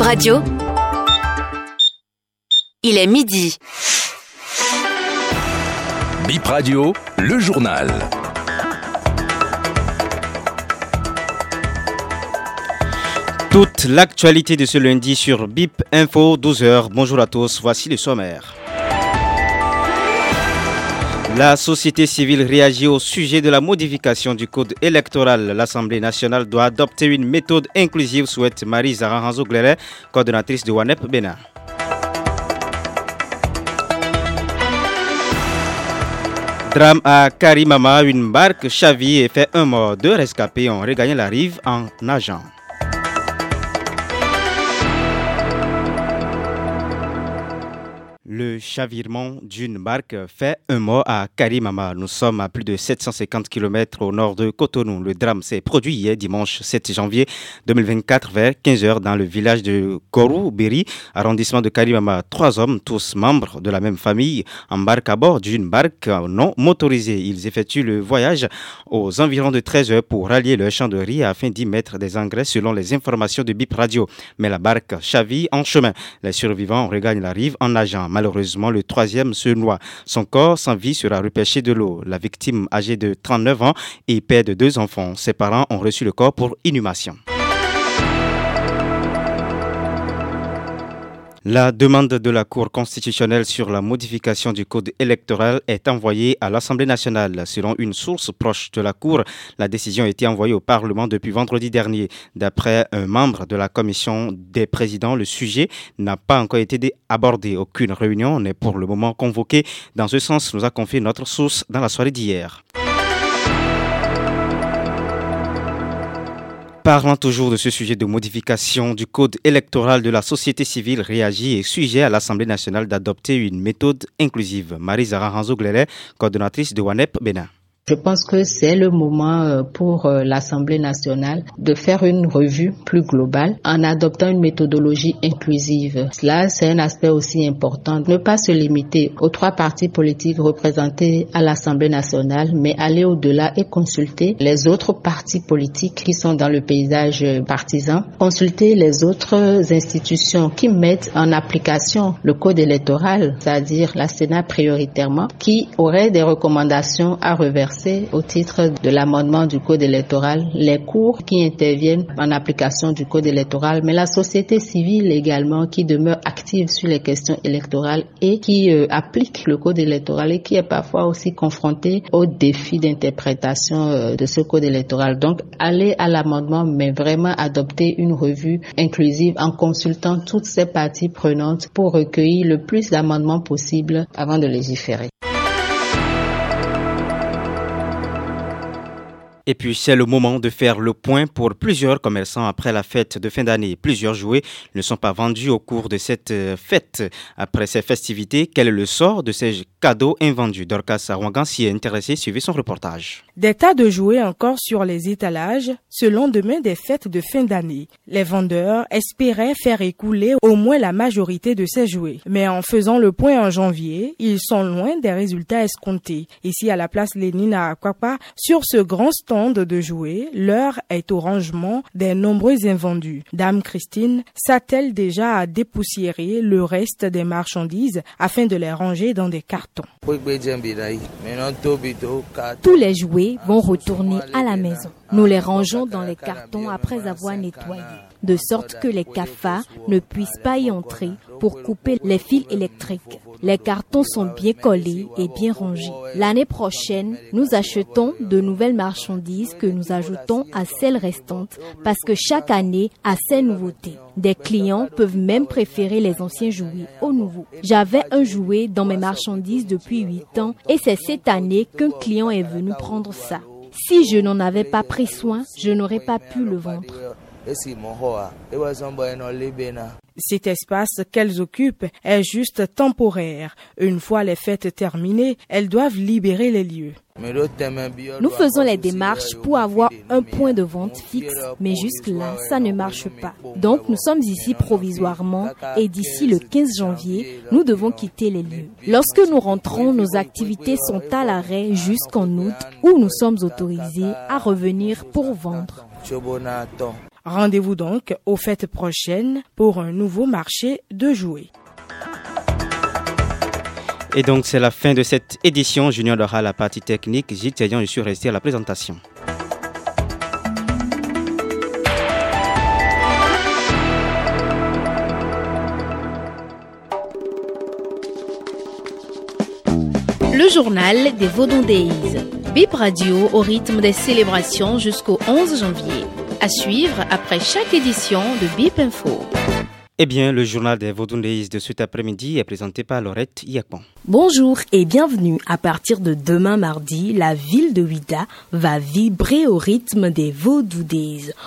Bip Radio. Il est midi. Bip Radio, le journal. Toute l'actualité de ce lundi sur BIP Info 12h. Bonjour à tous, voici le sommaire. La société civile réagit au sujet de la modification du code électoral. L'Assemblée nationale doit adopter une méthode inclusive, souhaite Marie Zara Hanzo coordonnatrice de WANEP Bénin. Drame à Karimama, une barque chavie et fait un mort. Deux rescapés ont regagné la rive en nageant. Le chavirement d'une barque fait un mort à Karimama. Nous sommes à plus de 750 km au nord de Cotonou. Le drame s'est produit hier dimanche 7 janvier 2024 vers 15h dans le village de Korou-Beri, arrondissement de Karimama. Trois hommes, tous membres de la même famille, embarquent à bord d'une barque non motorisée. Ils effectuent le voyage aux environs de 13 h pour rallier le champ de riz afin d'y mettre des engrais selon les informations de BIP Radio. Mais la barque chaville en chemin. Les survivants regagnent la rive en nageant. Malheureusement, le troisième se noie. Son corps sans vie sera repêché de l'eau. La victime, âgée de 39 ans et père de deux enfants, ses parents ont reçu le corps pour inhumation. La demande de la Cour constitutionnelle sur la modification du code électoral est envoyée à l'Assemblée nationale. Selon une source proche de la Cour, la décision a été envoyée au Parlement depuis vendredi dernier. D'après un membre de la commission des présidents, le sujet n'a pas encore été abordé. Aucune réunion n'est pour le moment convoquée. Dans ce sens, nous a confié notre source dans la soirée d'hier. Parlant toujours de ce sujet de modification du code électoral de la société civile réagit et sujet à l'Assemblée nationale d'adopter une méthode inclusive. Marie-Zara Hanzo-Glere, coordonnatrice de WANEP Bénin. Je pense que c'est le moment euh, pour euh, l'Assemblée nationale de faire une revue plus globale en adoptant une méthodologie inclusive. Cela, c'est un aspect aussi important. Ne pas se limiter aux trois partis politiques représentés à l'Assemblée nationale, mais aller au-delà et consulter les autres partis politiques qui sont dans le paysage partisan, consulter les autres institutions qui mettent en application le code électoral, c'est-à-dire la Sénat prioritairement, qui auraient des recommandations à reverser au titre de l'amendement du code électoral les cours qui interviennent en application du code électoral, mais la société civile également qui demeure active sur les questions électorales et qui euh, applique le code électoral et qui est parfois aussi confrontée aux défis d'interprétation euh, de ce code électoral. Donc, aller à l'amendement, mais vraiment adopter une revue inclusive en consultant toutes ces parties prenantes pour recueillir le plus d'amendements possible avant de légiférer. Et puis c'est le moment de faire le point pour plusieurs commerçants après la fête de fin d'année. Plusieurs jouets ne sont pas vendus au cours de cette euh, fête. Après ces festivités, quel est le sort de ces cadeaux invendus? Dorcas Arwangan s'y est intéressé, suivez son reportage. Des tas de jouets encore sur les étalages ce lendemain des fêtes de fin d'année. Les vendeurs espéraient faire écouler au moins la majorité de ces jouets. Mais en faisant le point en janvier, ils sont loin des résultats escomptés. Ici à la place Lénine à Aquapa, sur ce grand stand de jouer, l'heure est au rangement des nombreux invendus. Dame Christine s'attelle déjà à dépoussiérer le reste des marchandises afin de les ranger dans des cartons. Tous les jouets vont retourner à la maison. Nous les rangeons dans les cartons après avoir nettoyé, de sorte que les cafards ne puissent pas y entrer pour couper les fils électriques. Les cartons sont bien collés et bien rangés. L'année prochaine, nous achetons de nouvelles marchandises que nous ajoutons à celles restantes parce que chaque année a ses nouveautés. Des clients peuvent même préférer les anciens jouets aux nouveaux. J'avais un jouet dans mes marchandises depuis 8 ans et c'est cette année qu'un client est venu prendre ça. Si je n'en avais pas pris soin, je n'aurais pas pu le vendre. Cet espace qu'elles occupent est juste temporaire. Une fois les fêtes terminées, elles doivent libérer les lieux. Nous faisons les démarches pour avoir un point de vente fixe, mais jusque-là, ça ne marche pas. Donc, nous sommes ici provisoirement et d'ici le 15 janvier, nous devons quitter les lieux. Lorsque nous rentrons, nos activités sont à l'arrêt jusqu'en août où nous sommes autorisés à revenir pour vendre. Rendez-vous donc aux fêtes prochaines pour un nouveau marché de jouets. Et donc c'est la fin de cette édition. Junior aura la partie technique. Gilles je suis resté à la présentation. Le journal des Vaudon Days. Bip Radio au rythme des célébrations jusqu'au 11 janvier. À suivre après chaque édition de Bip Info. Eh bien, le journal des Vaudounéis de cet après-midi est présenté par Laurette Iacon. Bonjour et bienvenue. À partir de demain mardi, la ville de Ouida va vibrer au rythme des Vaudou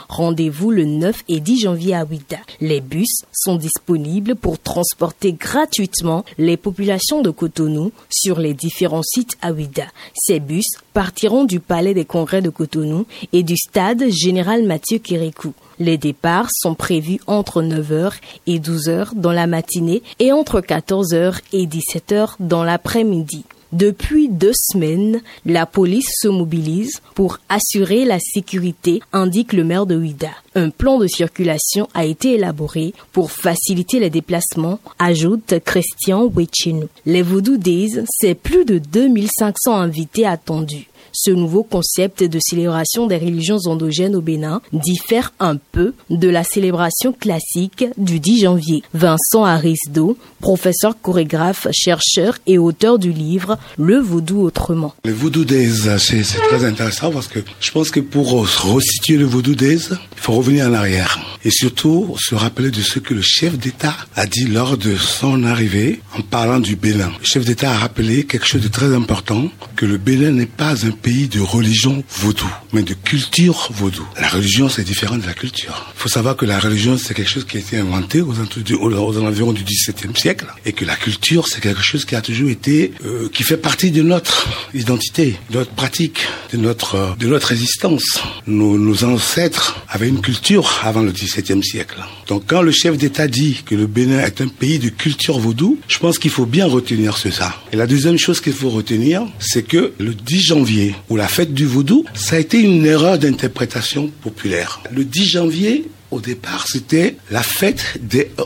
Rendez-vous le 9 et 10 janvier à Ouida. Les bus sont disponibles pour transporter gratuitement les populations de Cotonou sur les différents sites à Ouida. Ces bus partiront du Palais des Congrès de Cotonou et du stade Général Mathieu Kérékou. Les départs sont prévus entre 9h et 12h dans la matinée et entre 14h et 17h dans l'après-midi. Depuis deux semaines, la police se mobilise pour assurer la sécurité, indique le maire de Ouida. Un plan de circulation a été élaboré pour faciliter les déplacements, ajoute Christian Wechinu. Les Voodoo Days, c'est plus de 2500 invités attendus. Ce nouveau concept de célébration des religions endogènes au Bénin diffère un peu de la célébration classique du 10 janvier. Vincent Arisdo, professeur chorégraphe, chercheur et auteur du livre Le Voodoo autrement. Le Voodoo Days, c'est très intéressant parce que je pense que pour resituer le Voodoo Days, il faut revenir en arrière et surtout se rappeler de ce que le chef d'État a dit lors de son arrivée en parlant du Bénin. Le chef d'État a rappelé quelque chose de très important, que le Bénin n'est pas un pays de religion vaudou, mais de culture vaudou. La religion, c'est différent de la culture. Il faut savoir que la religion, c'est quelque chose qui a été inventé aux, aux environs du XVIIe siècle, et que la culture, c'est quelque chose qui a toujours été, euh, qui fait partie de notre identité, de notre pratique, de notre, euh, de notre existence. Nos, nos ancêtres avaient une culture avant le XVIIe siècle. Donc, quand le chef d'État dit que le Bénin est un pays de culture vaudou, pense qu'il faut bien retenir ce ça. Et la deuxième chose qu'il faut retenir, c'est que le 10 janvier, ou la fête du vaudou, ça a été une erreur d'interprétation populaire. Le 10 janvier, au départ, c'était la fête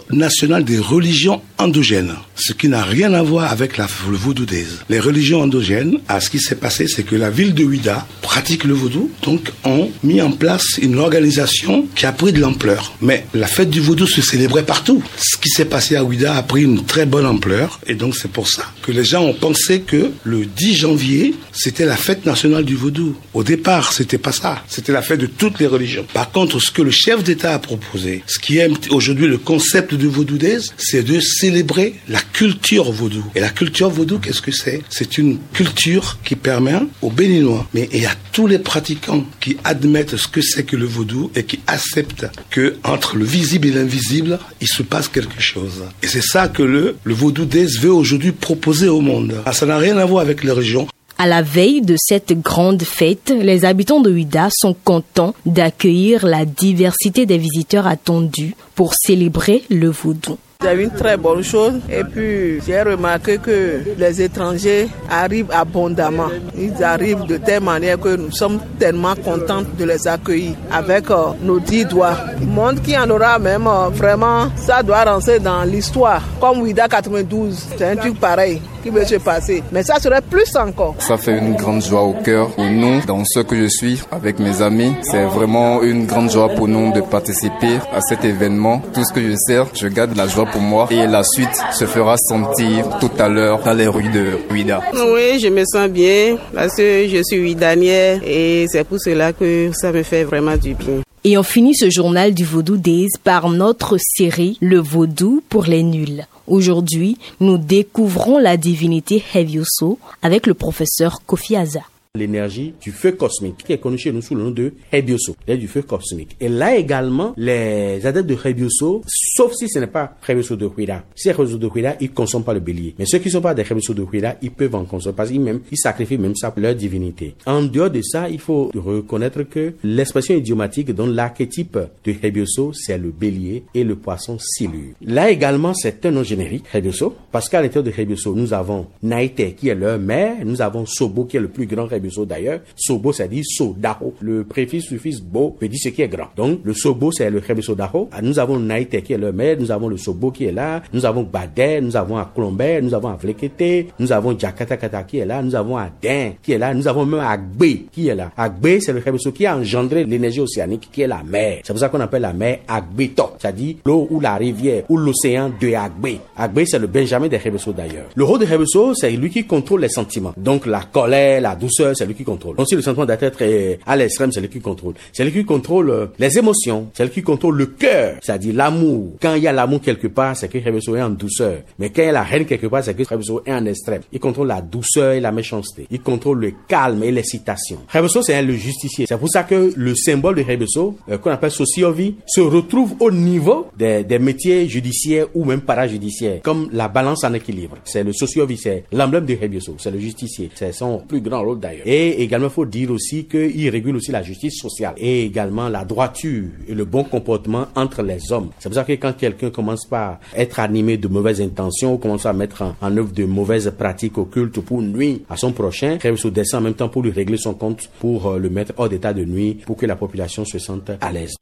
nationale des religions endogènes, ce qui n'a rien à voir avec le vaudou. Les religions endogènes, à ce qui s'est passé, c'est que la ville de Ouida pratique le vaudou, donc ont mis en place une organisation qui a pris de l'ampleur. Mais la fête du vaudou se célébrait partout. Ce qui s'est passé à Ouida a pris une très bonne ampleur, et donc c'est pour ça que les gens ont pensé que le 10 janvier, c'était la fête nationale du vaudou. Au départ, c'était pas ça. C'était la fête de toutes les religions. Par contre, ce que le chef d'État a proposé, ce qui est aujourd'hui le concept du vaudou c'est de célébrer la culture vaudou. Et la culture vaudou, qu'est-ce que c'est? C'est une culture qui permet aux Béninois, mais et à tous les pratiquants qui admettent ce que c'est que le vaudou et qui acceptent que entre le visible et l'invisible, il se passe quelque chose. Et c'est ça que le, le vaudou veut aujourd'hui proposer au monde. Ah, ça n'a rien à voir avec les religions. À la veille de cette grande fête, les habitants de Huida sont contents d'accueillir la diversité des visiteurs attendus pour célébrer le vaudou. C'est une très bonne chose. Et puis, j'ai remarqué que les étrangers arrivent abondamment. Ils arrivent de telle manière que nous sommes tellement contents de les accueillir avec euh, nos dix doigts. Le monde qui en aura même, euh, vraiment, ça doit rentrer dans l'histoire. Comme Ouida 92, c'est un truc pareil qui veut se passer. Mais ça serait plus encore. Ça fait une grande joie au cœur pour nous, dans ce que je suis avec mes amis. C'est vraiment une grande joie pour nous de participer à cet événement. Tout ce que je sais, je garde la joie pour moi et la suite se fera sentir tout à l'heure dans les rues de Ouida. Oui, je me sens bien parce que je suis Ouidanière et c'est pour cela que ça me fait vraiment du bien. Et on finit ce journal du Vaudou Days par notre série Le Vaudou pour les nuls. Aujourd'hui, nous découvrons la divinité Hevioso avec le professeur Kofi Aza l'énergie du feu cosmique, qui est connu chez nous sous le nom de Hebioso, du feu cosmique. Et là également, les adeptes de Hebioso, sauf si ce n'est pas Hebioso de Huida. Si Hebioso de Huida, ils consomment pas le bélier. Mais ceux qui ne sont pas des Hebioso de Huida, ils peuvent en consommer parce qu'ils même, ils sacrifient même ça pour leur divinité. En dehors de ça, il faut reconnaître que l'expression idiomatique dont l'archétype de Hebioso, c'est le bélier et le poisson silure. Là également, c'est un nom générique, Hebioso, parce qu'à l'intérieur de Hebioso, nous avons Naïté, qui est leur mère, nous avons Sobo, qui est le plus grand Hebioso D'ailleurs. Sobo, ça dit Sodaho. Le préfixe, suffixe Bo veut dire ce qui est grand. Donc, le Sobo, c'est le Rebuso Daho. Ah, nous avons Naïte qui est le maire, nous avons le Sobo qui est là, nous avons Badé, nous avons Aklombe, nous avons Avlekete, nous avons Jakatakata qui est là, nous avons Adin qui est là, nous avons même Agbe qui est là. Agbe, c'est le Rebuso qui a engendré l'énergie océanique qui est la mer. C'est pour ça qu'on appelle la mer Agbeto. C'est-à-dire l'eau ou la rivière ou l'océan de Agbe. Agbe, c'est le Benjamin des Rebuso d'ailleurs. Le rôle de Rebuso, c'est lui qui contrôle les sentiments. Donc, la colère, la douceur, c'est lui qui contrôle. Si le sentiment d'être à l'extrême, c'est lui qui contrôle. C'est lui qui contrôle euh, les émotions. C'est lui qui contrôle le cœur. C'est-à-dire l'amour. Quand il y a l'amour quelque part, c'est que Rebuso est en douceur. Mais quand il y a la haine quelque part, c'est que Rebuso est en extrême. Il contrôle la douceur et la méchanceté. Il contrôle le calme et l'excitation. Rebuso, c'est le justicier. C'est pour ça que le symbole de Rebuso, euh, qu'on appelle sociovi, se retrouve au niveau des, métiers judiciaires ou même parajudiciaires, comme la balance en équilibre. C'est le sociovi, c'est l'emblème de Rebuso, c'est le justicier. C'est son plus grand rôle d'ailleurs. Et également, il faut dire aussi qu'il régule aussi la justice sociale et également la droiture et le bon comportement entre les hommes. C'est pour ça que quand quelqu'un commence par être animé de mauvaises intentions ou commence à mettre en, en œuvre de mauvaises pratiques occultes pour nuire à son prochain, Rebuso descend en même temps pour lui régler son compte, pour euh, le mettre hors d'état de nuit, pour que la population se sente à l'aise.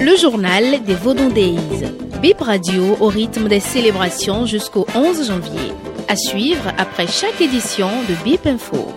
Le journal des Vaudondéis. Bip Radio au rythme des célébrations jusqu'au 11 janvier. À suivre après chaque édition de Bip Info.